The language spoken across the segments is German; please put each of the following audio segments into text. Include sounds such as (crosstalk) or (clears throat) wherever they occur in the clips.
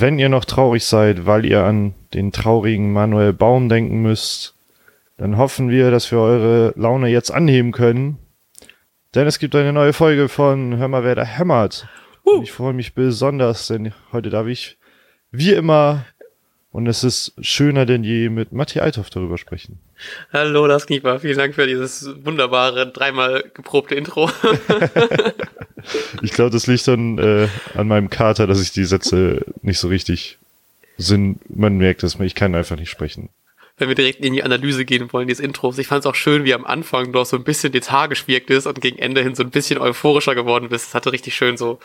wenn ihr noch traurig seid, weil ihr an den traurigen Manuel Baum denken müsst, dann hoffen wir, dass wir eure Laune jetzt anheben können. Denn es gibt eine neue Folge von Hör mal, wer da hämmert. Uh. Ich freue mich besonders, denn heute darf ich, wie immer, und es ist schöner denn je, mit Matti Althoff darüber sprechen. Hallo, das Knieper. Vielen Dank für dieses wunderbare, dreimal geprobte Intro. (laughs) ich glaube, das liegt dann äh, an meinem Kater, dass ich die Sätze nicht so richtig Sinn, man merkt es, ich kann einfach nicht sprechen. Wenn wir direkt in die Analyse gehen wollen, dieses Intros. Ich fand es auch schön, wie am Anfang du auch so ein bisschen lethargisch wirktest und gegen Ende hin so ein bisschen euphorischer geworden bist. Das hatte richtig schön so,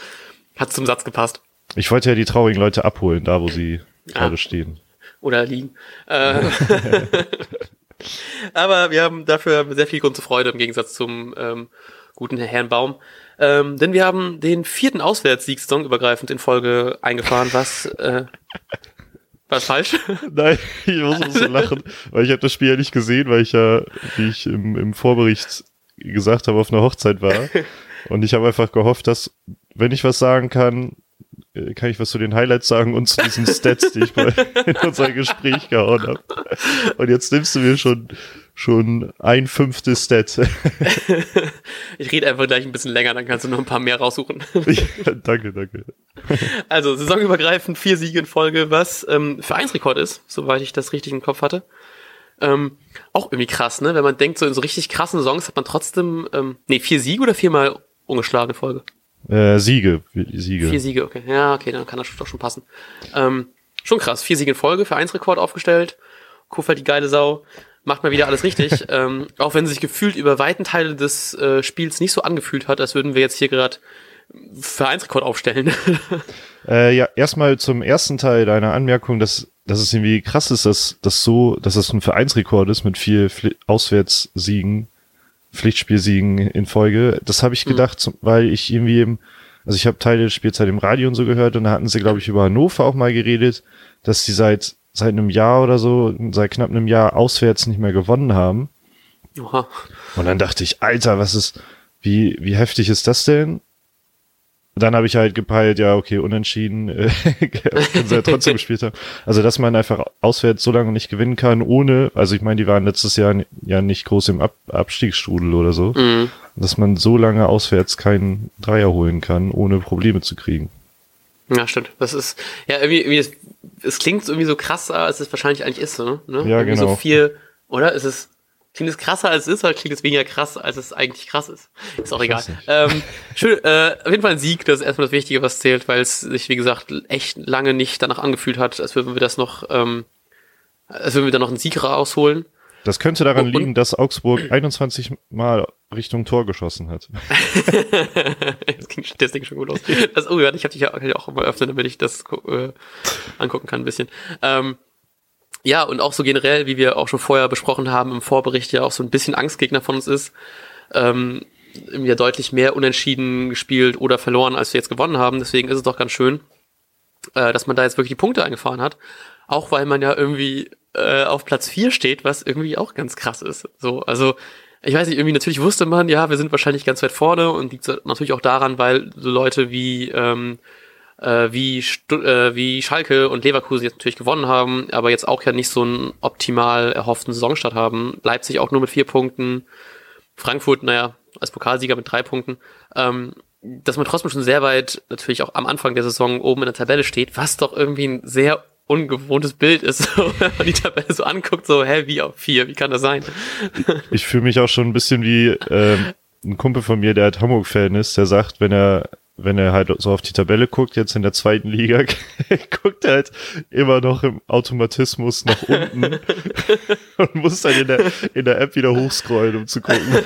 hat zum Satz gepasst. Ich wollte ja die traurigen Leute abholen, da wo sie ah. gerade stehen. Oder liegen. Äh, (laughs) (laughs) aber wir haben dafür sehr viel Grund zur Freude im Gegensatz zum ähm, guten Herrn Baum. Ähm, denn wir haben den vierten Auswärtssieg übergreifend in Folge eingefahren, was äh, was falsch? (laughs) Nein, ich muss so lachen, weil ich habe das Spiel ja nicht gesehen, weil ich ja, wie ich im, im Vorbericht gesagt habe, auf einer Hochzeit war. (laughs) Und ich habe einfach gehofft, dass, wenn ich was sagen kann, äh, kann ich was zu den Highlights sagen und zu diesen Stats, die ich bei, (laughs) in unser Gespräch gehauen habe. Und jetzt nimmst du mir schon, schon ein fünftes Stat. (laughs) ich rede einfach gleich ein bisschen länger, dann kannst du noch ein paar mehr raussuchen. (laughs) ja, danke, danke. Also, saisonübergreifend vier Siege in Folge, was ähm, Vereinsrekord ist, soweit ich das richtig im Kopf hatte. Ähm, auch irgendwie krass, ne? Wenn man denkt, so in so richtig krassen Songs hat man trotzdem, ähm, nee, vier Siege oder viermal ungeschlagene Folge? Äh, Siege, Siege. Vier Siege, okay. Ja, okay, dann kann das doch schon passen. Ähm, schon krass. Vier Siege in Folge, Vereinsrekord aufgestellt. Kofeld die geile Sau. Macht mal wieder alles richtig. (laughs) ähm, auch wenn sich gefühlt über weiten Teile des äh, Spiels nicht so angefühlt hat, als würden wir jetzt hier gerade Vereinsrekord aufstellen. (laughs) äh, ja, erstmal zum ersten Teil deiner Anmerkung, dass, dass es irgendwie krass ist, dass das so, dass das ein Vereinsrekord ist mit vier Auswärtssiegen Pflichtspielsiegen in Folge. Das habe ich mhm. gedacht, mhm. weil ich irgendwie im, also ich habe Teile der Spielzeit im Radio und so gehört und da hatten sie, glaube ich, über Hannover auch mal geredet, dass sie seit seit einem Jahr oder so, seit knapp einem Jahr auswärts nicht mehr gewonnen haben. Oha. Und dann dachte ich, Alter, was ist, wie, wie heftig ist das denn? dann habe ich halt gepeilt, ja, okay, unentschieden, (laughs) äh, können sie ja trotzdem gespielt haben. Also, dass man einfach auswärts so lange nicht gewinnen kann, ohne, also ich meine, die waren letztes Jahr ja nicht groß im Ab Abstiegsstrudel oder so, mhm. dass man so lange auswärts keinen Dreier holen kann, ohne Probleme zu kriegen. Ja, stimmt. Das ist, ja, irgendwie, irgendwie es, es klingt irgendwie so krasser, als es wahrscheinlich eigentlich ist, ne? Ja, irgendwie genau. so viel, oder? Es ist, Klingt es krasser als es ist, oder klingt es weniger krass, als es eigentlich krass ist? Ist auch egal. Ähm, schön, äh, auf jeden Fall ein Sieg, das ist erstmal das Wichtige, was zählt, weil es sich, wie gesagt, echt lange nicht danach angefühlt hat, als würden wir das noch, ähm, als würden wir da noch einen Sieg rausholen. Das könnte daran liegen, dass Augsburg 21 Mal Richtung Tor geschossen hat. (laughs) das, ging, das ging schon gut los. Das, oh ja, ich habe dich ja auch mal öffnen, damit ich das äh, angucken kann ein bisschen. Ähm, ja, und auch so generell, wie wir auch schon vorher besprochen haben im Vorbericht, ja auch so ein bisschen Angstgegner von uns ist. Ähm, ja deutlich mehr unentschieden gespielt oder verloren, als wir jetzt gewonnen haben. Deswegen ist es doch ganz schön, äh, dass man da jetzt wirklich die Punkte eingefahren hat. Auch weil man ja irgendwie äh, auf Platz vier steht, was irgendwie auch ganz krass ist. So, also ich weiß nicht, irgendwie natürlich wusste man, ja, wir sind wahrscheinlich ganz weit vorne und liegt natürlich auch daran, weil so Leute wie ähm, äh, wie, Stu äh, wie Schalke und Leverkusen jetzt natürlich gewonnen haben, aber jetzt auch ja nicht so einen optimal erhofften Saisonstart haben. Leipzig auch nur mit vier Punkten. Frankfurt, naja, als Pokalsieger mit drei Punkten. Ähm, dass man trotzdem schon sehr weit natürlich auch am Anfang der Saison oben in der Tabelle steht, was doch irgendwie ein sehr ungewohntes Bild ist, (laughs) wenn man die Tabelle so anguckt, so, hä, wie auf vier, wie kann das sein? (laughs) Ich fühle mich auch schon ein bisschen wie ähm, ein Kumpel von mir, der halt Hamburg-Fan ist, der sagt, wenn er wenn er halt so auf die Tabelle guckt, jetzt in der zweiten Liga, (laughs) guckt er halt immer noch im Automatismus nach unten und muss dann in der, in der App wieder hochscrollen, um zu gucken.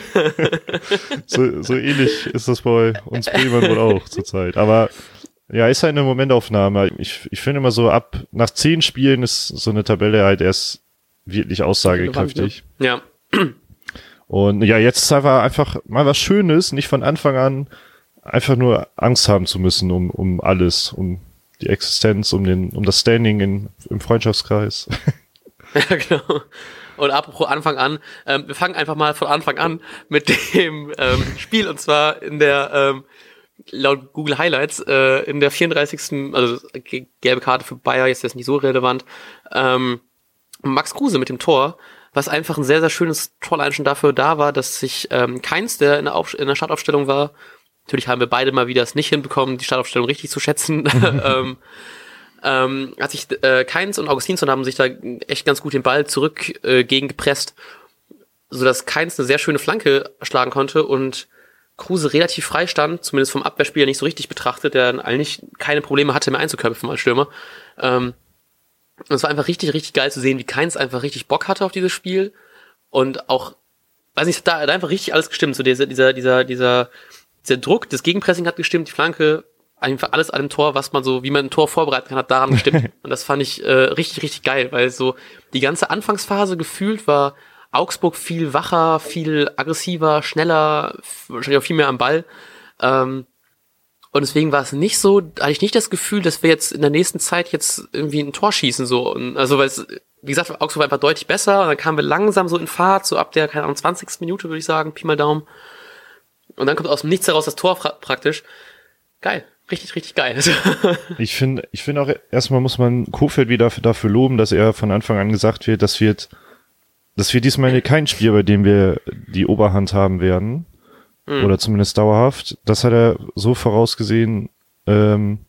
so, so ähnlich ist das bei uns Bremen wohl auch zurzeit. Aber ja, ist halt eine Momentaufnahme. Ich, ich finde immer so ab, nach zehn Spielen ist so eine Tabelle halt erst wirklich aussagekräftig. Ja. Und ja, jetzt ist einfach, einfach mal was Schönes, nicht von Anfang an einfach nur Angst haben zu müssen um, um alles, um die Existenz, um den, um das Standing in, im Freundschaftskreis. (laughs) ja, genau. Und apropos Anfang an, ähm, wir fangen einfach mal von Anfang an mit dem ähm, Spiel und zwar in der ähm, laut Google Highlights äh, in der 34. also gelbe Karte für Bayer, jetzt ist das nicht so relevant. Ähm, Max Kruse mit dem Tor, was einfach ein sehr, sehr schönes Tor schon dafür da war, dass sich ähm, keins, der in der, Auf in der Startaufstellung war, natürlich haben wir beide mal wieder es nicht hinbekommen, die Startaufstellung richtig zu schätzen, (laughs) (laughs) ähm, ähm, hat sich äh, Keins und Augustinsson haben sich da echt ganz gut den Ball zurück äh, gegengepresst, sodass Keins eine sehr schöne Flanke schlagen konnte und Kruse relativ frei stand, zumindest vom Abwehrspieler nicht so richtig betrachtet, der eigentlich keine Probleme hatte, mehr einzuköpfen als Stürmer. Ähm, und es war einfach richtig, richtig geil zu sehen, wie Keins einfach richtig Bock hatte auf dieses Spiel und auch, weiß nicht, da hat einfach richtig alles gestimmt. So dieser, dieser, dieser, dieser, dieser Druck, das Gegenpressing hat gestimmt, die Flanke, einfach alles an dem Tor, was man so, wie man ein Tor vorbereiten kann, hat daran gestimmt. (laughs) und das fand ich äh, richtig, richtig geil, weil so die ganze Anfangsphase gefühlt war Augsburg viel wacher, viel aggressiver, schneller, wahrscheinlich auch viel mehr am Ball. Ähm, und deswegen war es nicht so, hatte ich nicht das Gefühl, dass wir jetzt in der nächsten Zeit jetzt irgendwie ein Tor schießen, so. Und also, weil es, wie gesagt, Augsburg war einfach deutlich besser. Und dann kamen wir langsam so in Fahrt, so ab der, keine Ahnung, 20. Minute, würde ich sagen, Pi mal Daumen. Und dann kommt aus dem Nichts heraus das Tor praktisch. Geil. Richtig, richtig geil. (laughs) ich finde, ich finde auch, erstmal muss man Kofeld wieder dafür loben, dass er von Anfang an gesagt wird, das wird, das wird diesmal kein Spiel, bei dem wir die Oberhand haben werden. Mhm. Oder zumindest dauerhaft. Das hat er so vorausgesehen, ähm,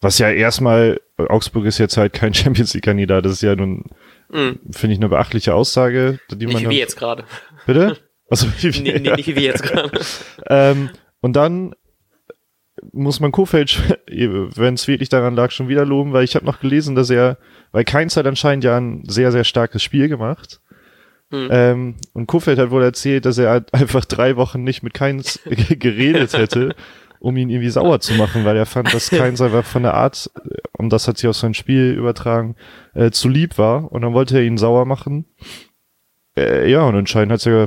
was ja erstmal, Augsburg ist jetzt halt kein (laughs) Champions League-Kandidat, das ist ja nun, mhm. finde ich, eine beachtliche Aussage, die man. Nicht wie jetzt gerade. Bitte? (laughs) Also, wie, nee, nee, nicht wie jetzt gerade. (laughs) ähm, und dann muss man Kofeld, wenn es wirklich daran lag, schon wieder loben, weil ich habe noch gelesen, dass er, weil Keins hat anscheinend ja ein sehr, sehr starkes Spiel gemacht. Hm. Ähm, und Kofeld hat wohl erzählt, dass er halt (laughs) einfach drei Wochen nicht mit Keins (laughs) geredet hätte, um ihn irgendwie sauer zu machen, weil er fand, dass Keins (laughs) einfach von der Art, und das hat sich auf sein Spiel übertragen, äh, zu lieb war. Und dann wollte er ihn sauer machen. Äh, ja, und anscheinend hat es ja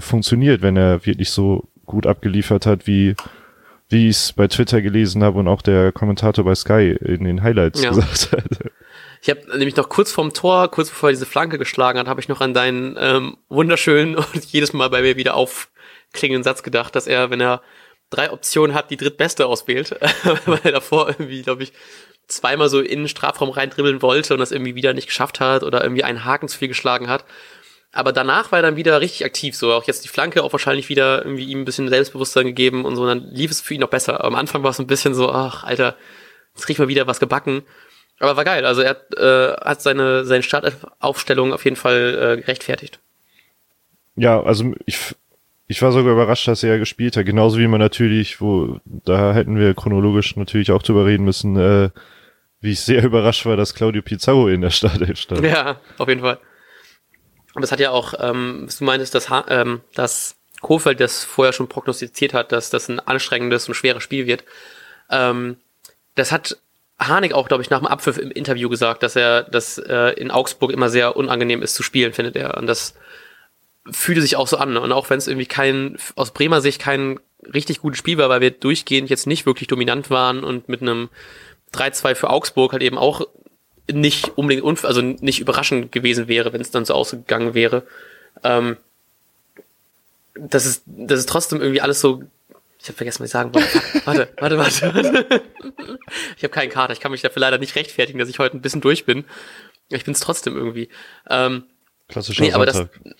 funktioniert, wenn er wirklich so gut abgeliefert hat, wie wie ich es bei Twitter gelesen habe und auch der Kommentator bei Sky in den Highlights ja. gesagt hat. Ich habe nämlich noch kurz vorm Tor, kurz bevor er diese Flanke geschlagen hat, habe ich noch an deinen ähm, wunderschönen (laughs) und jedes Mal bei mir wieder aufklingenden Satz gedacht, dass er, wenn er drei Optionen hat, die drittbeste auswählt, (laughs) weil er davor irgendwie, glaube ich, zweimal so in den Strafraum reindribbeln wollte und das irgendwie wieder nicht geschafft hat oder irgendwie einen Haken zu viel geschlagen hat. Aber danach war er dann wieder richtig aktiv, so auch jetzt die Flanke auch wahrscheinlich wieder irgendwie ihm ein bisschen Selbstbewusstsein gegeben und so, und dann lief es für ihn noch besser. Aber am Anfang war es ein bisschen so, ach, Alter, jetzt krieg ich mal wieder was gebacken. Aber war geil, also er hat, äh, hat seine, seine Startaufstellung auf jeden Fall äh, gerechtfertigt. Ja, also ich, ich war sogar überrascht, dass er gespielt hat. Genauso wie man natürlich, wo, da hätten wir chronologisch natürlich auch drüber reden müssen, äh, wie ich sehr (laughs) überrascht war, dass Claudio Pizarro in der Startelf stand. Ja, auf jeden Fall. Und das hat ja auch, ähm, du meintest, dass, ähm, dass Kofeld das vorher schon prognostiziert hat, dass das ein anstrengendes und schweres Spiel wird. Ähm, das hat Harnik auch, glaube ich, nach dem Abpfiff im Interview gesagt, dass er das äh, in Augsburg immer sehr unangenehm ist zu spielen, findet er. Und das fühlte sich auch so an. Und auch wenn es irgendwie kein, aus Bremer Sicht kein richtig gutes Spiel war, weil wir durchgehend jetzt nicht wirklich dominant waren und mit einem 3-2 für Augsburg halt eben auch nicht unbedingt, also nicht überraschend gewesen wäre, wenn es dann so ausgegangen wäre. Ähm, das ist, das ist trotzdem irgendwie alles so. Ich habe vergessen, was ich sagen wollte. Warte, warte, warte, warte. Ich habe keinen Kater. Ich kann mich dafür leider nicht rechtfertigen, dass ich heute ein bisschen durch bin. Ich bin es trotzdem irgendwie. Ähm, klassischer nee, aber Sonntag. Das,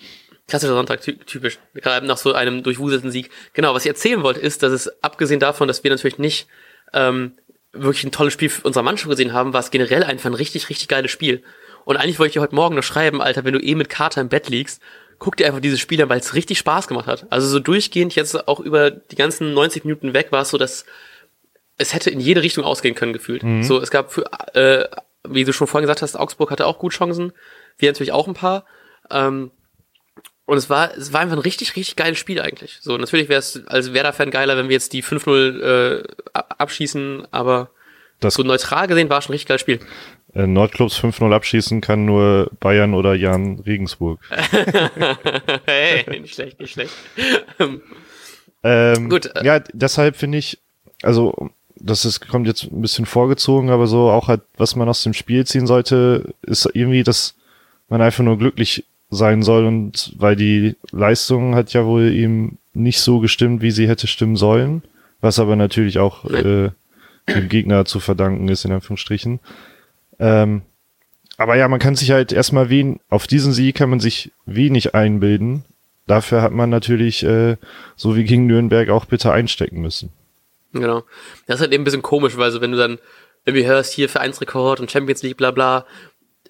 klassischer Sonntag, typisch. Gerade nach so einem durchwuselten Sieg. Genau, was ich erzählen wollte, ist, dass es abgesehen davon, dass wir natürlich nicht ähm, wirklich ein tolles Spiel unserer Mannschaft gesehen haben, war es generell einfach ein richtig, richtig geiles Spiel. Und eigentlich wollte ich dir heute Morgen noch schreiben, Alter, wenn du eh mit Kater im Bett liegst, guck dir einfach dieses Spiel an, weil es richtig Spaß gemacht hat. Also so durchgehend jetzt auch über die ganzen 90 Minuten weg war es so, dass es hätte in jede Richtung ausgehen können gefühlt. Mhm. So, es gab für, äh, wie du schon vorhin gesagt hast, Augsburg hatte auch gut Chancen, wir natürlich auch ein paar. Ähm, und es war, es war einfach ein richtig, richtig geiles Spiel eigentlich. So, natürlich wäre es als Werder-Fan geiler, wenn wir jetzt die 5-0 äh, abschießen, aber das so neutral gesehen war es ein richtig geiles Spiel. Äh, Nordclubs 5-0 abschießen kann nur Bayern oder Jan Regensburg. (laughs) hey, nicht schlecht, nicht schlecht. ähm, Gut. Äh, ja, deshalb finde ich, also das ist, kommt jetzt ein bisschen vorgezogen, aber so auch halt, was man aus dem Spiel ziehen sollte, ist irgendwie, dass man einfach nur glücklich sein soll und weil die Leistung hat ja wohl ihm nicht so gestimmt, wie sie hätte stimmen sollen. was aber natürlich auch äh, dem Gegner zu verdanken ist, in Anführungsstrichen. Ähm, aber ja, man kann sich halt erstmal wen, auf diesen Sieg kann man sich wenig einbilden. Dafür hat man natürlich, äh, so wie gegen Nürnberg, auch bitte einstecken müssen. Genau. Das ist halt eben ein bisschen komisch, weil so wenn du dann irgendwie hörst, hier Vereinsrekord und Champions League, bla bla,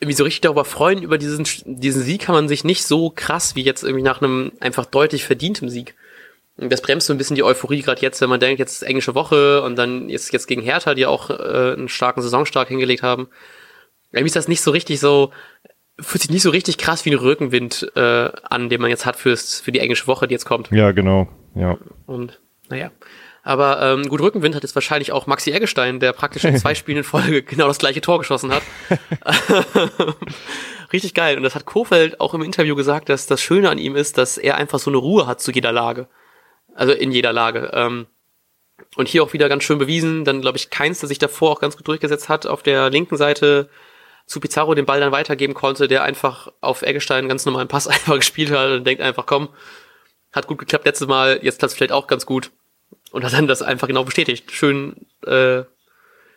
irgendwie so richtig darüber freuen, über diesen, diesen Sieg kann man sich nicht so krass wie jetzt irgendwie nach einem einfach deutlich verdientem Sieg. Das bremst so ein bisschen die Euphorie, gerade jetzt, wenn man denkt, jetzt ist englische Woche und dann jetzt, jetzt gegen Hertha, die auch äh, einen starken Saisonstart hingelegt haben. Irgendwie ist das nicht so richtig so, fühlt sich nicht so richtig krass wie ein Rückenwind äh, an, den man jetzt hat fürs, für die englische Woche, die jetzt kommt. Ja, genau, ja. Und naja. Aber ähm, gut, Rückenwind hat jetzt wahrscheinlich auch Maxi Eggestein, der praktisch in zwei (laughs) Spielen in Folge genau das gleiche Tor geschossen hat. (laughs) Richtig geil. Und das hat Kofeld auch im Interview gesagt, dass das Schöne an ihm ist, dass er einfach so eine Ruhe hat zu jeder Lage. Also in jeder Lage. Ähm, und hier auch wieder ganz schön bewiesen. Dann glaube ich, Keins, der sich davor auch ganz gut durchgesetzt hat, auf der linken Seite zu Pizarro den Ball dann weitergeben konnte, der einfach auf Eggestein einen ganz normalen Pass (laughs) einfach gespielt hat und denkt einfach, komm, hat gut geklappt letztes Mal, jetzt klappt vielleicht auch ganz gut. Und hat dann das einfach genau bestätigt. Schön, äh,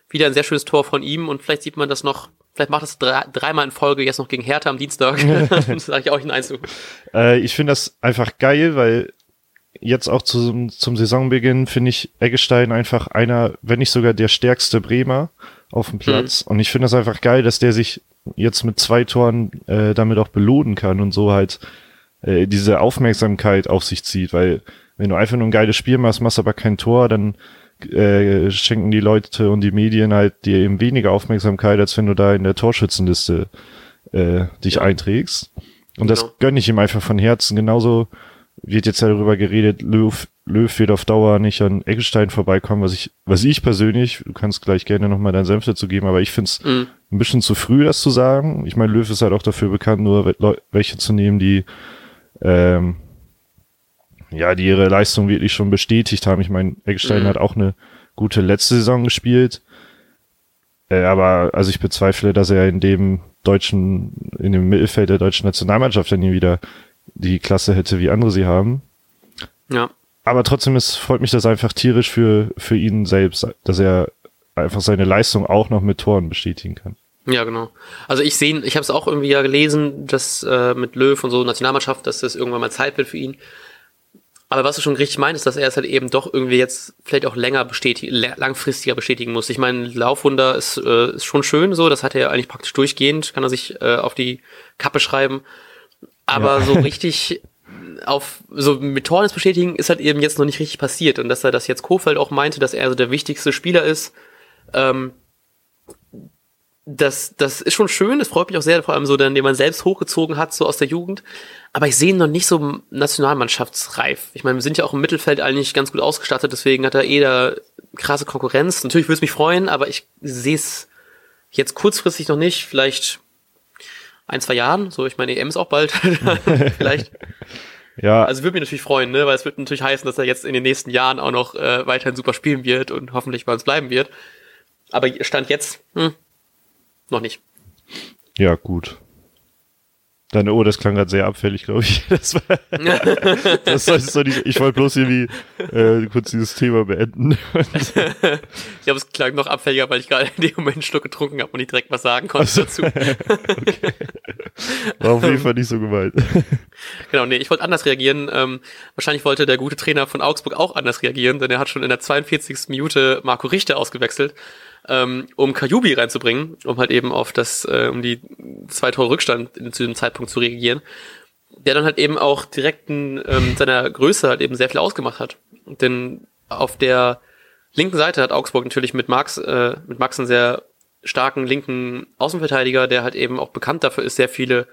wieder ein sehr schönes Tor von ihm und vielleicht sieht man das noch, vielleicht macht das drei, dreimal in Folge jetzt noch gegen Hertha am Dienstag. (laughs) (laughs) das sage ich auch in Einzug. Äh, ich finde das einfach geil, weil jetzt auch zum, zum Saisonbeginn finde ich Eggestein einfach einer, wenn nicht sogar der stärkste Bremer auf dem Platz. Mhm. Und ich finde das einfach geil, dass der sich jetzt mit zwei Toren äh, damit auch belohnen kann und so halt äh, diese Aufmerksamkeit auf sich zieht, weil wenn du einfach nur ein geiles Spiel machst, machst aber kein Tor, dann äh, schenken die Leute und die Medien halt dir eben weniger Aufmerksamkeit, als wenn du da in der Torschützenliste äh, dich ja. einträgst. Und genau. das gönne ich ihm einfach von Herzen. Genauso wird jetzt ja darüber geredet, Löw, Löw wird auf Dauer nicht an Eckstein vorbeikommen, was ich, was ich persönlich, du kannst gleich gerne nochmal deinen Senf dazu geben, aber ich finde es mhm. ein bisschen zu früh, das zu sagen. Ich meine, Löw ist halt auch dafür bekannt, nur welche zu nehmen, die ähm, ja, die ihre Leistung wirklich schon bestätigt haben. Ich meine, Eckstein mhm. hat auch eine gute letzte Saison gespielt. Äh, aber also ich bezweifle, dass er in dem deutschen, in dem Mittelfeld der deutschen Nationalmannschaft dann nie wieder die Klasse hätte, wie andere sie haben. Ja. Aber trotzdem ist, freut mich das einfach tierisch für, für ihn selbst, dass er einfach seine Leistung auch noch mit Toren bestätigen kann. Ja, genau. Also ich sehe, ich habe es auch irgendwie ja gelesen, dass äh, mit Löw und so Nationalmannschaft, dass das irgendwann mal Zeit wird für ihn. Aber was du schon richtig meinst, dass er es halt eben doch irgendwie jetzt vielleicht auch länger bestätigen, langfristiger bestätigen muss. Ich meine, Laufwunder ist, äh, ist schon schön so, das hat er eigentlich praktisch durchgehend, kann er sich äh, auf die Kappe schreiben. Aber ja. so richtig auf so mit Toren bestätigen ist halt eben jetzt noch nicht richtig passiert. Und dass er das jetzt Kofeld auch meinte, dass er so der wichtigste Spieler ist, ähm, das, das ist schon schön, das freut mich auch sehr, vor allem so, den, den man selbst hochgezogen hat, so aus der Jugend. Aber ich sehe ihn noch nicht so nationalmannschaftsreif. Ich meine, wir sind ja auch im Mittelfeld eigentlich ganz gut ausgestattet, deswegen hat er eh da krasse Konkurrenz. Natürlich würde es mich freuen, aber ich sehe es jetzt kurzfristig noch nicht. Vielleicht ein, zwei Jahren. So, ich meine, EM ist auch bald. (laughs) Vielleicht. (laughs) Ja. Also würde mich natürlich freuen, ne? weil es wird natürlich heißen, dass er jetzt in den nächsten Jahren auch noch äh, weiterhin super spielen wird und hoffentlich bei uns bleiben wird. Aber Stand jetzt, hm, noch nicht. Ja, gut. Deine oh, das klang gerade sehr abfällig, glaube ich. (laughs) Das war, (laughs) das solltest du nicht, ich wollte bloß irgendwie äh, kurz dieses Thema beenden. (laughs) ich glaube, es klang noch abfälliger, weil ich gerade in dem Moment einen Schluck getrunken habe und nicht direkt was sagen konnte dazu. okay. War auf jeden Fall nicht so gemeint. Genau, nee, ich wollte anders reagieren. Ähm, wahrscheinlich wollte der gute Trainer von Augsburg auch anders reagieren, denn er hat schon in der 42. Minute Marco Richter ausgewechselt ähm, um Kajubi reinzubringen, um halt eben auf das, äh, um die zwei Tore Rückstand zu dem Zeitpunkt zu reagieren, der dann halt eben auch direkt in ähm, seiner Größe halt eben sehr viel ausgemacht hat. Denn auf der linken Seite hat Augsburg natürlich mit Max, äh, mit Max einen sehr starken linken Außenverteidiger, der halt eben auch bekannt dafür ist, sehr viele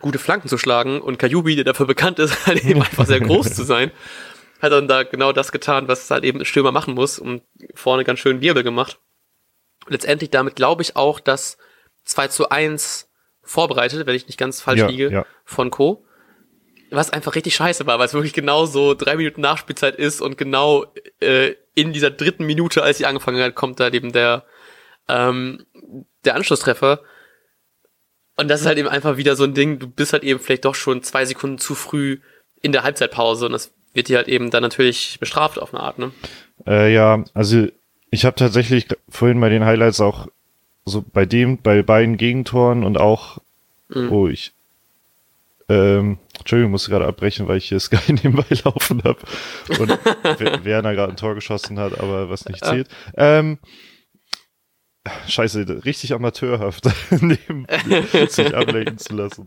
gute Flanken zu schlagen und Kajubi, der dafür bekannt ist, (laughs) halt eben einfach sehr groß zu sein, hat dann da genau das getan, was halt eben Stürmer machen muss und vorne ganz schön Wirbel gemacht letztendlich damit glaube ich auch, dass 2 zu 1 vorbereitet, wenn ich nicht ganz falsch ja, liege, ja. von Co. Was einfach richtig scheiße war, weil es wirklich genau so drei Minuten Nachspielzeit ist und genau äh, in dieser dritten Minute, als sie angefangen hat, kommt da eben der, ähm, der Anschlusstreffer. Und das ist halt eben einfach wieder so ein Ding, du bist halt eben vielleicht doch schon zwei Sekunden zu früh in der Halbzeitpause und das wird dir halt eben dann natürlich bestraft auf eine Art, ne? Äh, ja, also ich habe tatsächlich vorhin bei den Highlights auch so bei dem, bei beiden Gegentoren und auch, mhm. oh, ich, ähm, Entschuldigung, musste gerade abbrechen, weil ich hier (laughs) Sky nebenbei laufen habe und Werner gerade ein Tor geschossen hat, aber was nicht zählt. Ähm, Scheiße, richtig amateurhaft, (laughs) neben, sich ablenken zu lassen.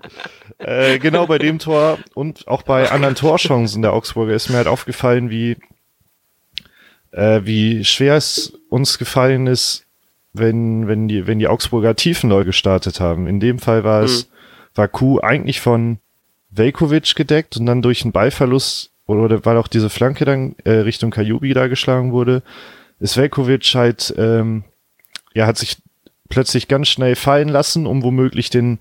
Äh, genau bei dem Tor und auch bei anderen Torchancen der Augsburger ist mir halt aufgefallen, wie, äh, wie schwer es uns gefallen ist, wenn, wenn die, wenn die Augsburger Tiefenloy gestartet haben. In dem Fall war es, mhm. war Kuh eigentlich von Velkovic gedeckt und dann durch einen Ballverlust oder weil auch diese Flanke dann äh, Richtung Kajubi da geschlagen wurde, ist Velkovic halt, ähm, ja, hat sich plötzlich ganz schnell fallen lassen, um womöglich den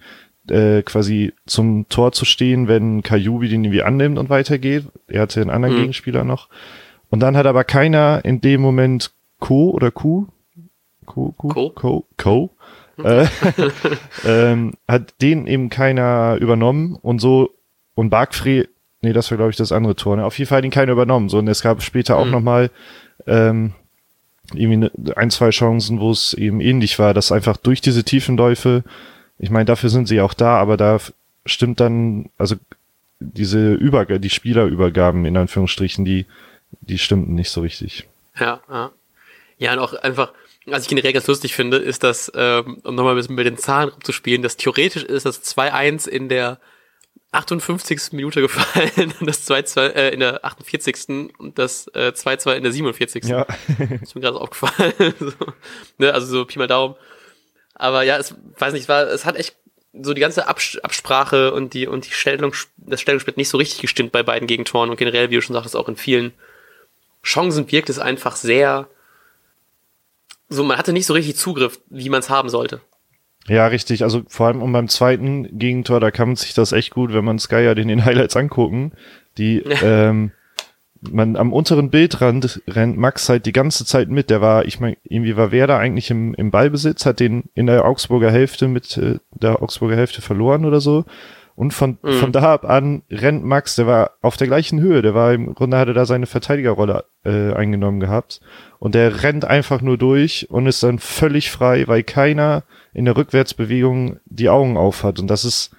äh, quasi zum Tor zu stehen, wenn Kajubi den irgendwie annimmt und weitergeht. Er hatte einen anderen mhm. Gegenspieler noch. Und dann hat aber keiner in dem Moment Co oder Q, Co, Co, Co, Co, Co äh, (laughs) ähm, hat den eben keiner übernommen und so und Barkfree, nee, das war glaube ich das andere Tor, ne? auf jeden Fall hat ihn keiner übernommen. So und es gab später auch mhm. nochmal ähm, irgendwie ne, ein, zwei Chancen, wo es eben ähnlich war, dass einfach durch diese Tiefenläufe, ich meine, dafür sind sie auch da, aber da stimmt dann, also diese Übergabe, die Spielerübergaben in Anführungsstrichen, die, die stimmten nicht so richtig. Ja, ja. Ja, und auch einfach, was ich generell ganz lustig finde, ist, dass, ähm, um nochmal ein bisschen mit den Zahlen rumzuspielen, dass theoretisch ist das 2-1 in der 58. Minute (laughs) gefallen und das 2-2 äh, in der 48. und das äh, 2-2 in der 47. Ja. (laughs) ist mir gerade aufgefallen. (laughs) so, ne, also so Pi mal Daumen. Aber ja, es weiß nicht, es war, es hat echt so die ganze Abs Absprache und die und die Stellung, das Stellungsspiel nicht so richtig gestimmt bei beiden Gegentoren und generell, wie du schon sagtest, auch in vielen Chancen wirkt es einfach sehr so, man hatte nicht so richtig Zugriff, wie man es haben sollte. Ja, richtig. Also vor allem um beim zweiten Gegentor, da kann man sich das echt gut, wenn man Sky ja in den Highlights angucken. Die, (laughs) ähm, man am unteren Bildrand rennt Max halt die ganze Zeit mit. Der war, ich meine, irgendwie war Werder eigentlich im, im Ballbesitz, hat den in der Augsburger Hälfte mit äh, der Augsburger Hälfte verloren oder so. Und von, mhm. von da ab an rennt Max, der war auf der gleichen Höhe, der war im Grunde hatte da seine Verteidigerrolle äh, eingenommen gehabt. Und der rennt einfach nur durch und ist dann völlig frei, weil keiner in der Rückwärtsbewegung die Augen auf hat. Und das ist,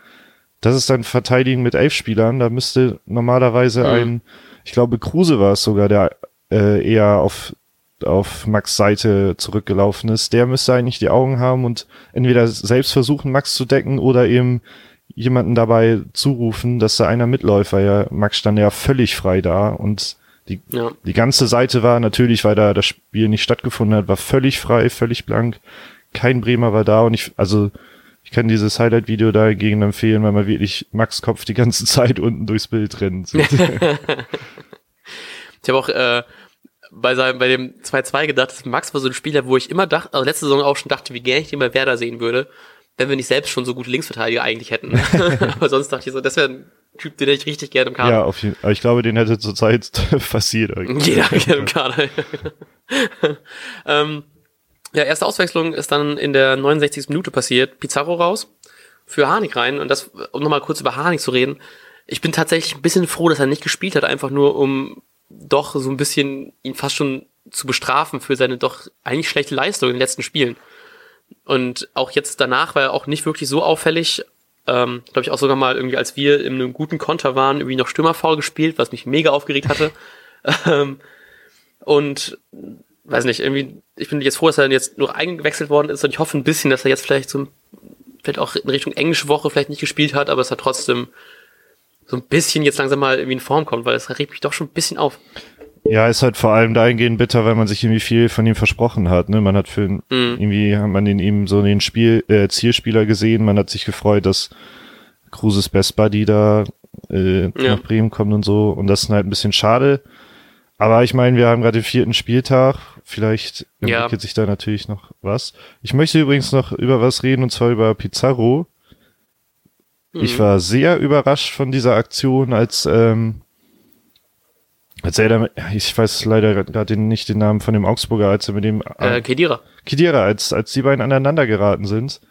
das ist dann Verteidigen mit elf Spielern. Da müsste normalerweise mhm. ein, ich glaube, Kruse war es sogar, der äh, eher auf, auf Max Seite zurückgelaufen ist. Der müsste eigentlich die Augen haben und entweder selbst versuchen, Max zu decken oder eben jemanden dabei zurufen, dass da einer mitläuft, weil ja Max stand ja völlig frei da und die, ja. die ganze Seite war natürlich, weil da das Spiel nicht stattgefunden hat, war völlig frei, völlig blank. Kein Bremer war da und ich, also ich kann dieses Highlight-Video dagegen empfehlen, weil man wirklich Max Kopf die ganze (laughs) Zeit unten durchs Bild rennt. (laughs) ich habe auch äh, bei, seinem, bei dem 2-2 gedacht, Max war so ein Spieler, wo ich immer dachte, also letzte Saison auch schon dachte, wie gerne ich den bei Werder sehen würde wenn wir nicht selbst schon so gute Linksverteidiger eigentlich hätten. (laughs) Aber sonst dachte ich so, das wäre ein Typ, den hätte ich richtig gerne im Kader. Ja, auf jeden Fall. Ich glaube, den hätte zurzeit (laughs) fast jeder. (laughs) Jeder im Kader. ähm, ja, erste Auswechslung ist dann in der 69. Minute passiert. Pizarro raus für Harnik rein. Und das, um nochmal kurz über Harnik zu reden. Ich bin tatsächlich ein bisschen froh, dass er nicht gespielt hat, einfach nur um doch so ein bisschen ihn fast schon zu bestrafen für seine doch eigentlich schlechte Leistung in den letzten Spielen. Und auch jetzt danach war er auch nicht wirklich so auffällig. Ähm, Glaube ich auch sogar mal irgendwie, als wir in einem guten Konter waren, irgendwie noch Stürmerfaul gespielt, was mich mega aufgeregt hatte. (laughs) ähm, und weiß nicht, irgendwie, ich bin jetzt froh, dass er jetzt nur eingewechselt worden ist und ich hoffe ein bisschen, dass er jetzt vielleicht so vielleicht auch in Richtung englische Woche vielleicht nicht gespielt hat, aber es hat trotzdem so ein bisschen jetzt langsam mal irgendwie in Form kommt, weil es regt mich doch schon ein bisschen auf. Ja, ist halt vor allem dahingehend bitter, weil man sich irgendwie viel von ihm versprochen hat. Ne? Man hat für mhm. irgendwie hat man in ihm so den Spiel äh, Zielspieler gesehen. Man hat sich gefreut, dass Kruses Best Buddy da äh, ja. nach Bremen kommt und so. Und das ist halt ein bisschen schade. Aber ich meine, wir haben gerade den vierten Spieltag. Vielleicht entwickelt ja. sich da natürlich noch was. Ich möchte übrigens noch über was reden und zwar über Pizarro. Mhm. Ich war sehr überrascht von dieser Aktion, als ähm, als er ich weiß leider gerade nicht den Namen von dem Augsburger, als er mit dem äh, Kedira. Kedira, als, als die beiden aneinander geraten sind.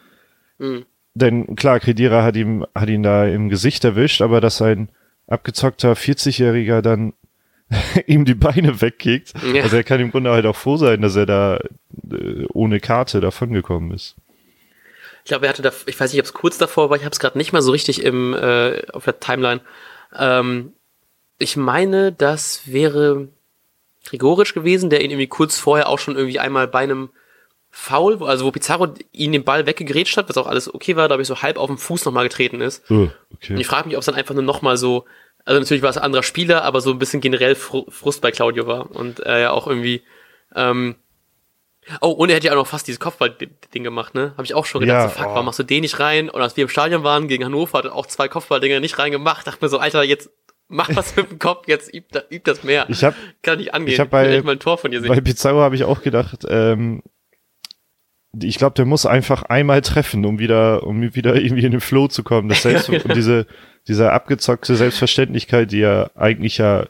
Mhm. Denn klar, Kedira hat ihm, hat ihn da im Gesicht erwischt, aber dass ein abgezockter 40-Jähriger dann (laughs) ihm die Beine wegkickt. Ja. Also er kann im Grunde halt auch froh sein, dass er da äh, ohne Karte davongekommen ist. Ich glaube, er hatte da, ich weiß nicht, ob es kurz davor war, ich habe es gerade nicht mal so richtig im äh, auf der Timeline. Ähm, ich meine, das wäre Grigoric gewesen, der ihn irgendwie kurz vorher auch schon irgendwie einmal bei einem Foul, also wo Pizarro ihn den Ball weggegrätscht hat, was auch alles okay war, da habe ich so halb auf dem Fuß nochmal getreten ist. Oh, Und okay. ich frage mich, ob es dann einfach nur nochmal so, also natürlich war es ein anderer Spieler, aber so ein bisschen generell Fru- Frust bei Claudio war. Und er ja auch irgendwie, ähm, oh, und er hätte ja auch noch fast dieses Kopfball-Ding gemacht, ne? Habe ich auch schon gedacht, Ja, so, fuck, oh. warum machst du den nicht rein? Und als wir im Stadion waren gegen Hannover, hat er auch zwei Kopfballdinger nicht reingemacht. Dachte mir so, Alter, jetzt mach was mit dem Kopf, jetzt üb, da- üb das mehr. Ich hab, Kann nicht angehen. ich hab bei- echt mal ein Tor von dir sehen. bei Pizarro habe ich auch gedacht, ähm, ich glaube, der muss einfach einmal treffen, um wieder, um wieder irgendwie in den Flow zu kommen. Das Selbst (laughs) Ja, genau. und diese, diese abgezockte Selbstverständlichkeit, die er eigentlich ja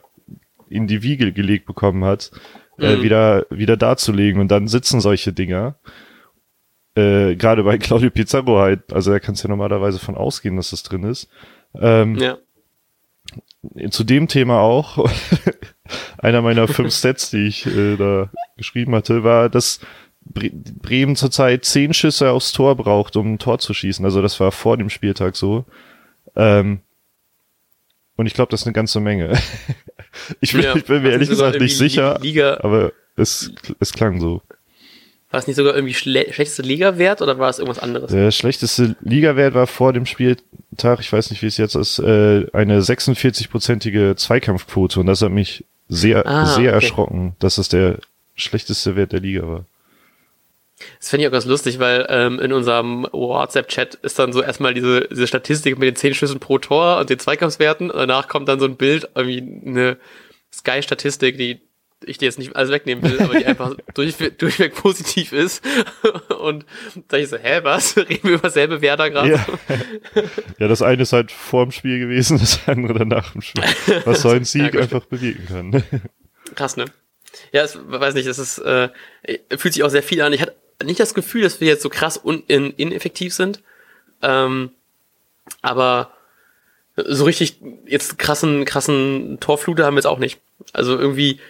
in die Wiege gelegt bekommen hat, äh, Mhm. wieder, wieder darzulegen. Und dann sitzen solche Dinger. Äh, Gerade bei Claudio Pizarro halt, also da kannst du ja normalerweise von ausgehen, dass das drin ist. Ähm, ja. Zu dem Thema auch, (laughs) einer meiner fünf Sets, die ich äh, da geschrieben hatte, war, dass Bre Bremen zurzeit zehn Schüsse aufs Tor braucht, um ein Tor zu schießen. Also das war vor dem Spieltag so. Ähm, und ich glaube, das ist eine ganze Menge. (laughs) ich, bin, Ja. ich bin mir ehrlich gesagt nicht sicher, Liga, aber es, es klang so. War es nicht sogar irgendwie schle schlechteste Liga-Wert oder war es irgendwas anderes? Der schlechteste Ligawert war vor dem Spieltag, ich weiß nicht, wie es jetzt ist, äh, eine 46-prozentige Zweikampfquote und das hat mich sehr, Ah, sehr okay. erschrocken, dass es der schlechteste Wert der Liga war. Das finde ich auch ganz lustig, weil ähm, in unserem WhatsApp-Chat ist dann so erstmal diese, diese Statistik mit den 10 Schüssen pro Tor und den Zweikampfswerten. Und danach kommt dann so ein Bild, irgendwie eine Sky-Statistik, die ich dir jetzt nicht alles wegnehmen will, aber die einfach (laughs) durch, durchweg positiv ist. (laughs) Und da ich so, hä, was? (laughs) Reden wir über selbe Werder gerade? Ja. ja, das eine ist halt vor dem Spiel gewesen, das andere dann nach dem Spiel. Was so ein Sieg gut. einfach bewegen kann. Krass, ne? Ja, es, weiß nicht, es ist, äh, fühlt sich auch sehr viel an. Ich hatte nicht das Gefühl, dass wir jetzt so krass un in, ineffektiv sind. Ähm, aber so richtig jetzt krassen, krassen Torflute haben wir jetzt auch nicht. Also irgendwie,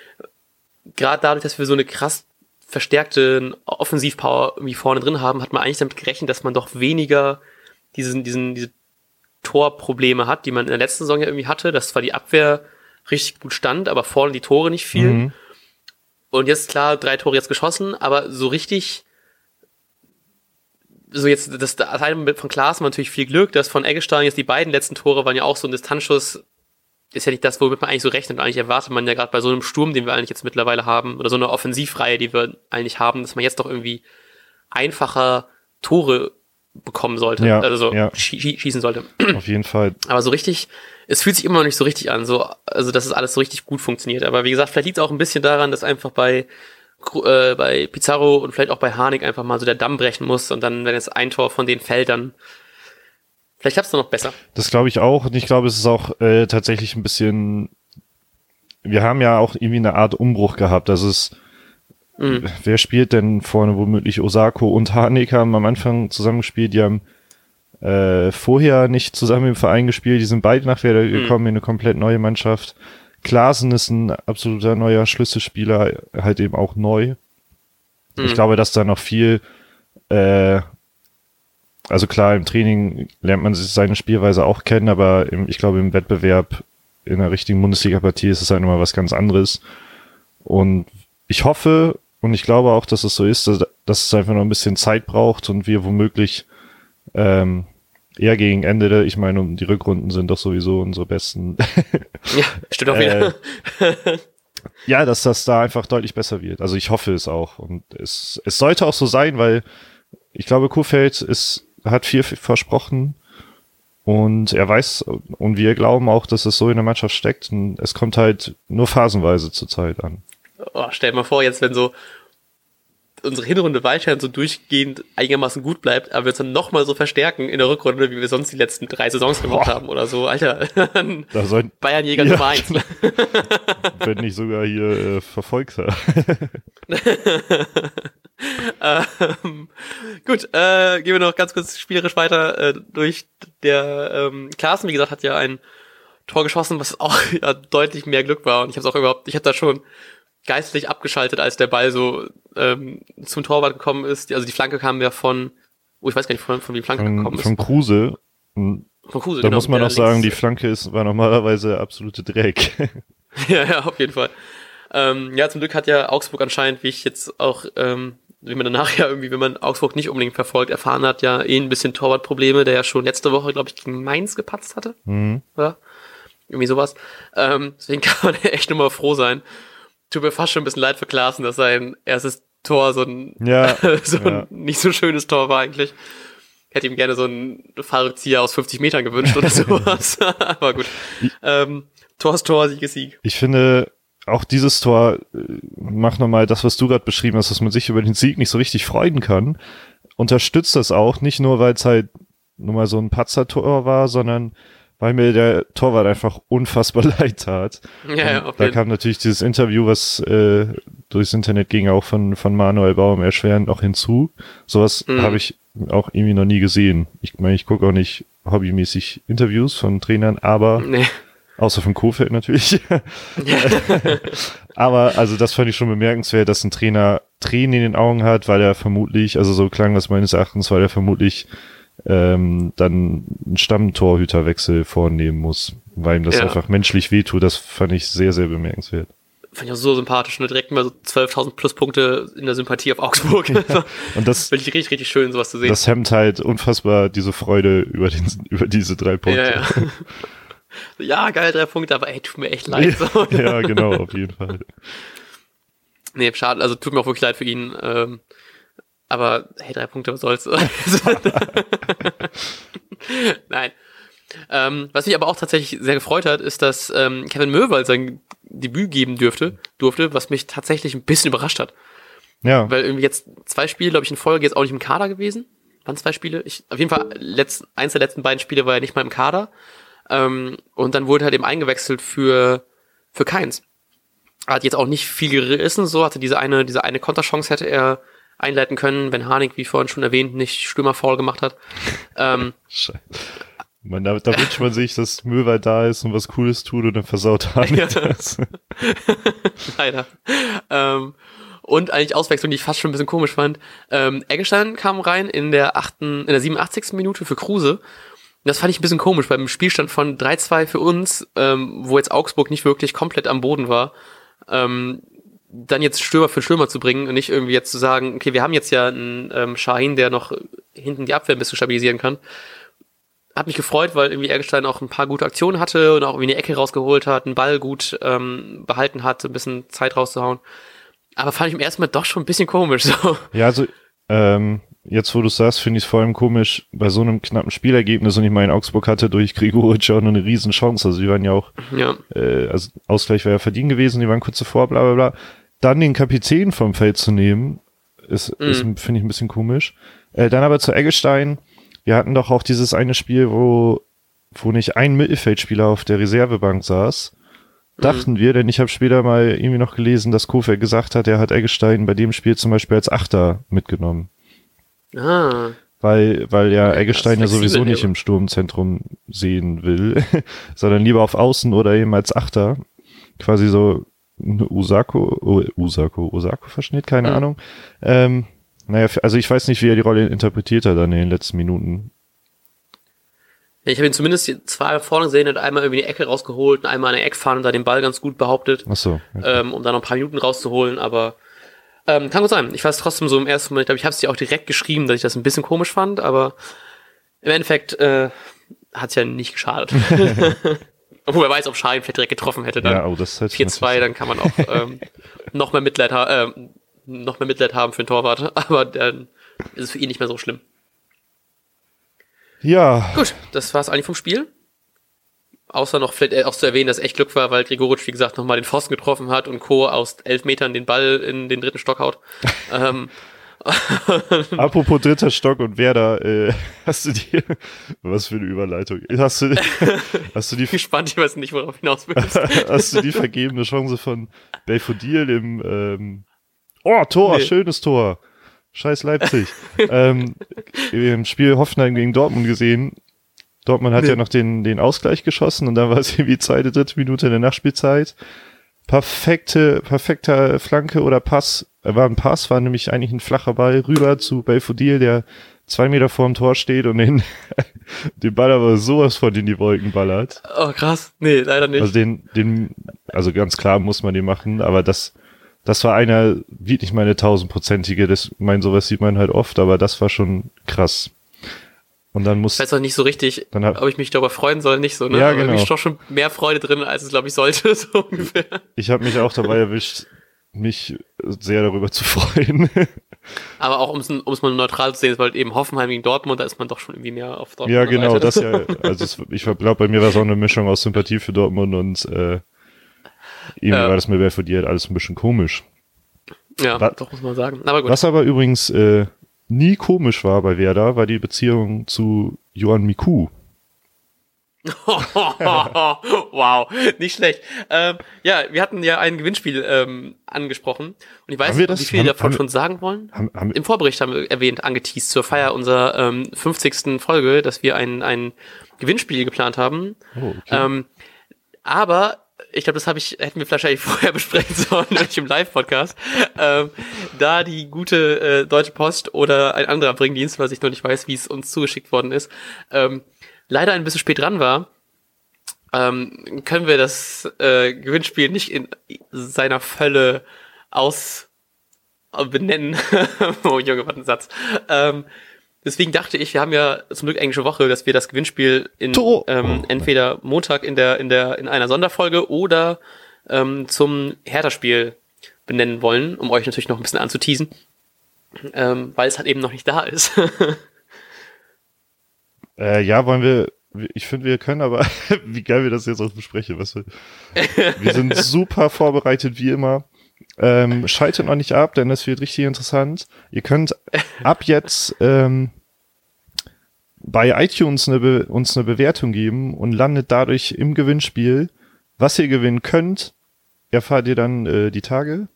gerade dadurch, dass wir so eine krass verstärkte Offensivpower irgendwie vorne drin haben, hat man eigentlich damit gerechnet, dass man doch weniger diesen, diesen, diese Torprobleme hat, die man in der letzten Saison ja irgendwie hatte, dass zwar die Abwehr richtig gut stand, aber vorne die Tore nicht fielen. Mhm. Und jetzt klar, drei Tore jetzt geschossen, aber so richtig, so jetzt, das, das eine von Klaas war natürlich viel Glück, das von Eggestein jetzt die beiden letzten Tore waren ja auch so ein Distanzschuss, ist ja nicht das, womit man eigentlich so rechnet. Und eigentlich erwartet man ja gerade bei so einem Sturm, den wir eigentlich jetzt mittlerweile haben, oder so einer Offensivreihe, die wir eigentlich haben, dass man jetzt doch irgendwie einfacher Tore bekommen sollte, Ja, also ja. schie schie- schießen sollte. (clears throat) Auf jeden Fall. Aber so richtig, es fühlt sich immer noch nicht so richtig an, so, also dass es alles so richtig gut funktioniert. Aber wie gesagt, vielleicht liegt es auch ein bisschen daran, dass einfach bei, äh, bei Pizarro und vielleicht auch bei Harnik einfach mal so der Damm brechen muss und dann, wenn jetzt ein Tor von denen fällt, dann vielleicht klappt's noch besser. Das glaube ich auch. Und ich glaube, es ist auch äh, tatsächlich ein bisschen. Wir haben ja auch irgendwie eine Art Umbruch gehabt. Also es. Mhm. Wer spielt denn vorne womöglich? Osako und Harnik haben am Anfang zusammengespielt. Die haben äh, vorher nicht zusammen im Verein gespielt. Die sind beide nach Werder gekommen in eine komplett neue Mannschaft. Klaasen ist ein absoluter neuer Schlüsselspieler, halt eben auch neu. Ich Mhm. glaube, dass da noch viel, äh, also klar, im Training lernt man sich seine Spielweise auch kennen, aber im, ich glaube, im Wettbewerb in einer richtigen Bundesliga-Partie ist es halt immer was ganz anderes. Und ich hoffe und ich glaube auch, dass es so ist, dass, dass es einfach noch ein bisschen Zeit braucht und wir womöglich ähm, eher gegen Ende, ich meine, und die Rückrunden sind doch sowieso unsere besten. (laughs) Ja, stimmt auch Äh, wieder. ja, dass das da einfach deutlich besser wird. Also ich hoffe es auch. Und es, es sollte auch so sein, weil ich glaube, Kuhfeld ist, hat viel versprochen und er weiß und wir glauben auch, dass es so in der Mannschaft steckt. Und es kommt halt nur phasenweise zur Zeit an. Oh, stell dir mal vor, jetzt wenn so unsere Hinrunde weiterhin so durchgehend einigermaßen gut bleibt, aber wir uns dann nochmal so verstärken in der Rückrunde, wie wir sonst die letzten drei Saisons gemacht Boah. haben oder so. Alter, (laughs) Da sollten, Bayernjäger Ja, Nummer eins. (laughs) (laughs) wenn nicht sogar hier äh, Verfolgter. Ähm, gut, äh, gehen wir noch ganz kurz spielerisch weiter äh, durch. Der ähm, Klaassen, wie gesagt, hat ja ein Tor geschossen, was auch (laughs) ja, deutlich mehr Glück war. Und ich habe auch überhaupt, ich habe da schon geistlich abgeschaltet, als der Ball so ähm, zum Torwart gekommen ist. Also die Flanke kam ja von, oh, ich weiß gar nicht, von, von wie die Flanke Von, gekommen ist. von Kruse. Von Kruse, da genau, muss man auch sagen, die Flanke ist, war normalerweise absolute Dreck. (laughs) Ja, ja, auf jeden Fall. Ähm, ja, zum Glück hat ja Augsburg anscheinend, wie ich jetzt auch, ähm, wie man danach ja irgendwie, wenn man Augsburg nicht unbedingt verfolgt, erfahren hat, ja eh ein bisschen Torwartprobleme, der ja schon letzte Woche, glaube ich, gegen Mainz gepatzt hatte. Mhm. Oder? Irgendwie sowas. Ähm, deswegen (laughs) kann man echt nur mal froh sein. Tut mir fast schon ein bisschen leid für Klaassen, dass sein erstes Tor so ein, Ja, (laughs) so ein ja. nicht so schönes Tor war eigentlich. Hätte ihm gerne so einen Fallrückzieher aus 50 Metern gewünscht oder (laughs) sowas. Aber gut. Ähm, Tor ist Tor, Sieg ist Sieg. Ich finde, auch dieses Tor äh, macht nochmal das, was du gerade beschrieben hast, dass man sich über den Sieg nicht so richtig freuen kann. Unterstützt das auch, nicht nur, weil es halt nur mal so ein Patzer-Tor war, sondern weil mir der Torwart einfach unfassbar (laughs) leid tat. Ja, auf da kam natürlich dieses Interview, was äh, durchs Internet ging, auch von, von Manuel Baum erschwerend noch hinzu. Sowas Mhm. habe ich auch irgendwie noch nie gesehen. Ich meine, ich gucke auch nicht hobbymäßig Interviews von Trainern, aber Nee. Außer von Kofeld natürlich. (laughs) aber also das fand ich schon bemerkenswert, dass ein Trainer Tränen in den Augen hat, weil er vermutlich, also so klang das meines Erachtens, weil er vermutlich ähm, dann einen Stammtorhüterwechsel vornehmen muss, weil ihm das Ja. einfach menschlich wehtut. Das fand ich sehr, sehr bemerkenswert. Fand ich auch so sympathisch. Ne? Direkt mal so 12.000 Pluspunkte in der Sympathie auf Augsburg. (laughs) Also, Und das, Finde ich richtig, richtig schön, sowas zu sehen. das hemmt halt unfassbar diese Freude über, den, über diese drei Punkte. ja, ja. (laughs) ja, geil, drei Punkte, aber ey, tut mir echt leid. So. (laughs) ja, genau, auf jeden Fall. Nee, schade, also tut mir auch wirklich leid für ihn. Ähm, aber hey, drei Punkte, was soll's. (laughs) Nein. Ähm, was mich aber auch tatsächlich sehr gefreut hat, ist, dass ähm, Kevin Möwald sein Debüt geben dürfte, durfte, was mich tatsächlich ein bisschen überrascht hat. Ja, Weil irgendwie jetzt zwei Spiele, glaube ich, in Folge jetzt auch nicht im Kader gewesen. Waren zwei Spiele? Ich, auf jeden Fall, letzt, eins der letzten beiden Spiele war er nicht mal im Kader. Ähm, und dann wurde halt eben eingewechselt für, für Keins. Er hat jetzt auch nicht viel gerissen, so hatte diese eine, diese eine Konterchance hätte er einleiten können, wenn Harnik, wie vorhin schon erwähnt, nicht Stürmerfaul gemacht hat. (laughs) ähm, Scheiße. Man, da, da wünscht man sich, dass Möwald da ist und was Cooles tut und dann versaut Harnik das. (laughs) Leider. Ähm, und eigentlich Auswechslung, die ich fast schon ein bisschen komisch fand. Ähm, Eggestein kam rein in der achten, in der 87. Minute für Kruse. Das fand ich ein bisschen komisch beim Spielstand von 3-2 für uns, ähm, wo jetzt Augsburg nicht wirklich komplett am Boden war. Ähm, dann jetzt Stürmer für Stürmer zu bringen und nicht irgendwie jetzt zu sagen, okay, wir haben jetzt ja einen ähm, Shahin, der noch hinten die Abwehr ein bisschen stabilisieren kann. Hat mich gefreut, weil irgendwie Eggestein auch ein paar gute Aktionen hatte und auch irgendwie eine Ecke rausgeholt hat, einen Ball gut ähm, behalten hat, so ein bisschen Zeit rauszuhauen. Aber fand ich im ersten Mal doch schon ein bisschen komisch. So. Ja, also ähm, jetzt wo du sagst, finde ich es vor allem komisch bei so einem knappen Spielergebnis und ich meine, Augsburg hatte durch Grigoric auch noch eine riesen Chance. Also die waren ja auch, Ja, äh, also Ausgleich wäre ja verdient gewesen, die waren kurz zuvor, bla bla bla. Dann den Kapitän vom Feld zu nehmen, ist, ist finde ich ein bisschen komisch. Äh, dann aber zu Eggestein. Wir hatten doch auch dieses eine Spiel, wo, wo nicht ein Mittelfeldspieler auf der Reservebank saß. Dachten wir, denn ich habe später mal irgendwie noch gelesen, dass Kofeld gesagt hat, er hat Eggestein bei dem Spiel zum Beispiel als Achter mitgenommen. Ah, Weil, weil ja Eggestein ja sowieso nicht im Sturmzentrum sehen will, (laughs) sondern lieber auf Außen oder eben als Achter. Quasi so ein Usako, oh, Usako, Usako-Verschnitt, keine Mhm. Ahnung. Ähm, naja, also ich weiß nicht, wie er die Rolle interpretiert hat dann in den letzten Minuten. Ich habe ihn zumindest zweimal vorne gesehen und einmal irgendwie die Ecke rausgeholt und einmal an der Eckfahne und da den Ball ganz gut behauptet, Ach so. okay. ähm, um da noch ein paar Minuten rauszuholen, aber ähm, kann gut sein. Ich weiß trotzdem so im ersten Moment, ich glaube, ich habe es dir auch direkt geschrieben, dass ich das ein bisschen komisch fand, aber im Endeffekt äh, hat es ja nicht geschadet. (laughs) (laughs) Obwohl wer weiß, ob Schahin vielleicht direkt getroffen hätte dann. ja, oh, das ist halt 4-2, dann kann man auch (laughs) ähm, noch mehr Mitleid haben, ähm, noch mehr Mitleid haben für den Torwart, aber dann ist es für ihn nicht mehr so schlimm. Ja, Gut, das war's eigentlich vom Spiel. Außer noch vielleicht äh, auch zu erwähnen, dass echt Glück war, weil Gregoritsch, wie gesagt, nochmal den Pfosten getroffen hat und Co. aus elf Metern den Ball in den dritten Stock haut. (laughs) ähm, (laughs) apropos dritter Stock und Werder, äh, (laughs) hast du die, was für eine Überleitung, hast du, hast du die gespannt, ich weiß nicht, worauf hinaus willst. Hast du die vergebene Chance von Belfodil im ähm, Oh, Tor, Nee. schönes Tor. Scheiß Leipzig. ähm, Im Spiel Hoffenheim gegen Dortmund gesehen. Dortmund hat nee. ja noch den, den Ausgleich geschossen und dann war es (laughs) irgendwie zweite, dritte Minute in der Nachspielzeit. Perfekte, perfekter Flanke oder Pass, äh, war ein Pass, war nämlich eigentlich ein flacher Ball rüber zu Belfodil, der zwei Meter vor dem Tor steht und den, (laughs) den Ball aber sowas von in die Wolken ballert. Oh krass, nee, leider nicht. Also den, den, also ganz klar muss man den machen, aber das, das war einer, wirklich meine tausendprozentige, das, mein, sowas sieht man halt oft, aber das war schon krass. Und dann muss. Ich weiß auch nicht so richtig, dann hab, ob ich mich darüber freuen soll, nicht so, ne? Ja, genau. Aber ich doch schon mehr Freude drin, als es, glaube ich, sollte, (laughs) so ungefähr. Ich habe mich auch dabei erwischt, mich sehr darüber zu freuen. (laughs) Aber auch, um es mal neutral zu sehen, ist halt eben Hoffenheim gegen Dortmund, da ist man doch schon irgendwie mehr auf Dortmund. Ja, genau, das ja. (laughs) Also es, ich glaube, bei mir war es auch eine Mischung aus Sympathie für Dortmund und äh, irgendwie ja. war das mir bei für die halt alles ein bisschen komisch. Ja, was, doch muss man sagen. Aber gut. Was aber übrigens äh, nie komisch war bei Werder, war die Beziehung zu Johann Miku. (laughs) wow, nicht schlecht. Ähm, ja, wir hatten ja ein Gewinnspiel ähm, angesprochen und ich weiß nicht, wie viele davon schon sagen wollen. Haben, haben Im Vorbericht haben wir erwähnt, angeteased zur Feier unserer ähm, 50. Folge, dass wir ein, ein Gewinnspiel geplant haben. Oh, okay. ähm, aber ich glaube, das habe ich, hätten wir wahrscheinlich (laughs) vorher besprechen sollen, nämlich im Live-Podcast. Ähm, da die gute äh, Deutsche Post oder ein anderer Bringdienst, was ich noch nicht weiß, wie es uns zugeschickt worden ist, ähm, leider ein bisschen spät dran war, ähm, können wir das äh, Gewinnspiel nicht in seiner Fülle aus äh, benennen. (laughs) oh Junge, was ein Satz. Ähm, deswegen dachte ich, wir haben ja zum Glück englische Woche, dass wir das Gewinnspiel in ähm, entweder Montag in der in der in einer Sonderfolge oder ähm, zum Hertha-Spiel benennen wollen, um euch natürlich noch ein bisschen anzuteasen, ähm, weil es halt eben noch nicht da ist. (laughs) Äh, ja, wollen wir, ich finde, wir können aber, (laughs) wie geil wir das jetzt auch besprechen, was (laughs) wir, wir sind super vorbereitet, wie immer. Ähm, schaltet noch nicht ab, denn das wird richtig interessant. Ihr könnt (laughs) ab jetzt ähm, bei iTunes eine Be uns eine Bewertung geben und landet dadurch im Gewinnspiel. Was ihr gewinnen könnt, erfahrt ihr dann äh, die Tage.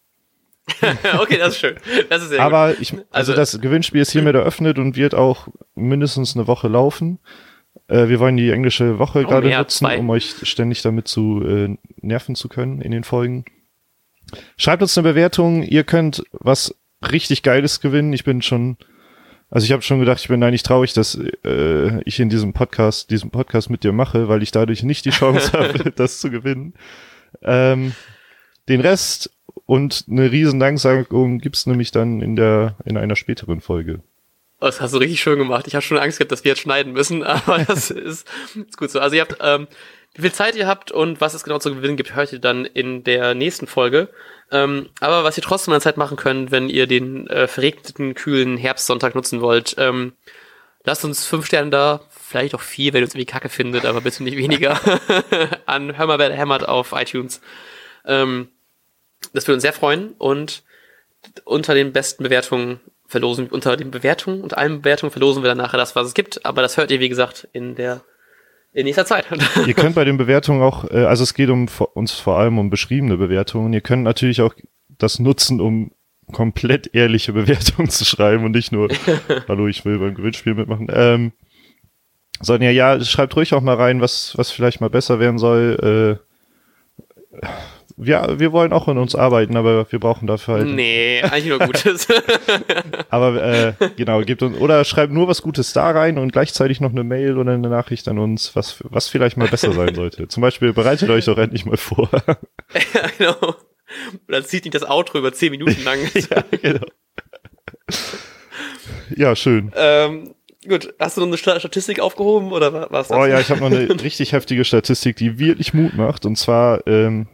(laughs) okay, das ist schön. Das ist sehr Aber gut. ich, also, also das Gewinnspiel ist hiermit eröffnet und wird auch mindestens eine Woche laufen. Äh, wir wollen die englische Woche oh, gerade nutzen, zwei. um euch ständig damit zu äh, nerven zu können in den Folgen. Schreibt uns eine Bewertung. Ihr könnt was richtig Geiles gewinnen. Ich bin schon, also ich habe schon gedacht, ich bin eigentlich traurig, dass äh, ich in diesem Podcast, diesen Podcast mit dir mache, weil ich dadurch nicht die Chance (laughs) habe, das zu gewinnen. Ähm, den Rest und eine riesen Danksagung gibt's nämlich dann in der, in einer späteren Folge. Oh, das hast du richtig schön gemacht. Ich habe schon Angst gehabt, dass wir jetzt schneiden müssen, (laughs) aber das ist, ist gut so. Also ihr habt, ähm, wie viel Zeit ihr habt und was es genau zu gewinnen gibt, hört ihr dann in der nächsten Folge. Ähm, aber was ihr trotzdem an Zeit machen könnt, wenn ihr den äh, verregneten, kühlen Herbstsonntag nutzen wollt, ähm, lasst uns fünf Sterne da, vielleicht auch vier, wenn ihr uns irgendwie kacke findet, aber bitte nicht weniger, (laughs) an Hör mal, wer hämmert auf iTunes. Ähm, das würde uns sehr freuen und unter den besten Bewertungen verlosen, unter den Bewertungen und allen Bewertungen verlosen wir dann nachher das, was es gibt. Aber das hört ihr, wie gesagt, in der in nächster Zeit. (laughs) ihr könnt bei den Bewertungen auch, äh, also es geht um uns vor allem um beschriebene Bewertungen. Ihr könnt natürlich auch das nutzen, um komplett ehrliche Bewertungen (laughs) zu schreiben und nicht nur, (laughs) hallo, ich will beim Gewinnspiel mitmachen. Ähm, sondern ja, ja, schreibt ruhig auch mal rein, was, was vielleicht mal besser werden soll. Äh, ja, wir wollen auch in uns arbeiten, aber wir brauchen dafür halt. Nee, eigentlich nur Gutes. (laughs) aber äh, genau, gibt uns oder schreibt nur was Gutes da rein und gleichzeitig noch eine Mail oder eine Nachricht an uns, was was vielleicht mal besser sein sollte. Zum Beispiel bereitet euch doch endlich mal vor. (laughs) ja, genau. Oder zieht nicht das Outro über zehn Minuten lang. (laughs) ja, genau. Ja, schön. Ähm, Gut, hast du noch eine Statistik aufgehoben oder was? Oh ja, ich habe noch eine richtig heftige Statistik, die wirklich Mut macht. Und zwar ähm,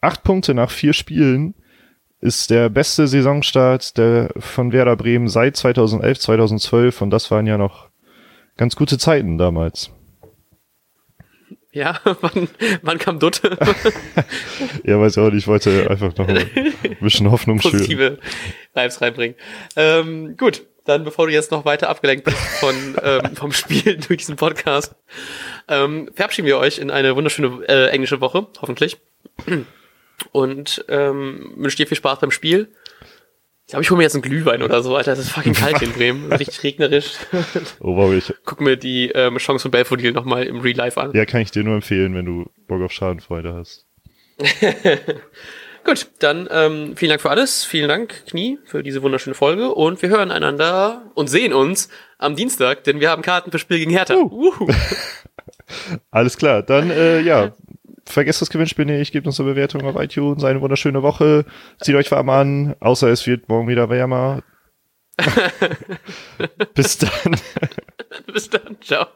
acht Punkte nach vier Spielen ist der beste Saisonstart der, von Werder Bremen seit 2011, 2012 und das waren ja noch ganz gute Zeiten damals. Ja, (laughs) wann, wann kam Dutte? (laughs) ja, weiß ich auch nicht, ich wollte einfach noch ein bisschen Hoffnung Positive Vibes reinbringen. Ähm, gut, dann bevor du jetzt noch weiter abgelenkt bist von, (laughs) ähm, vom Spiel durch diesen Podcast, ähm, verabschieden wir euch in eine wunderschöne äh, englische Woche, hoffentlich und ähm, wünsche dir viel Spaß beim Spiel. Ich glaube, ich hole mir jetzt einen Glühwein oder so, Alter. Es ist fucking kalt in Bremen. (laughs) Richtig regnerisch. Oh, wow, ich, Guck mir die ähm, Chance von Belfodil nochmal im Real Life an. ja, kann ich dir nur empfehlen, wenn du Bock auf Schadenfreude hast. (laughs) Gut, dann ähm, vielen Dank für alles. Vielen Dank, Knie, für diese wunderschöne Folge. Und wir hören einander und sehen uns am Dienstag, denn wir haben Karten für Spiel gegen Hertha. Uh. (laughs) Alles klar, dann, äh, ja, vergesst das Gewinnspiel nicht, gebt uns eine Bewertung auf iTunes, eine wunderschöne Woche, zieht euch warm an, außer es wird morgen wieder wärmer. (laughs) Bis dann. Bis dann, ciao.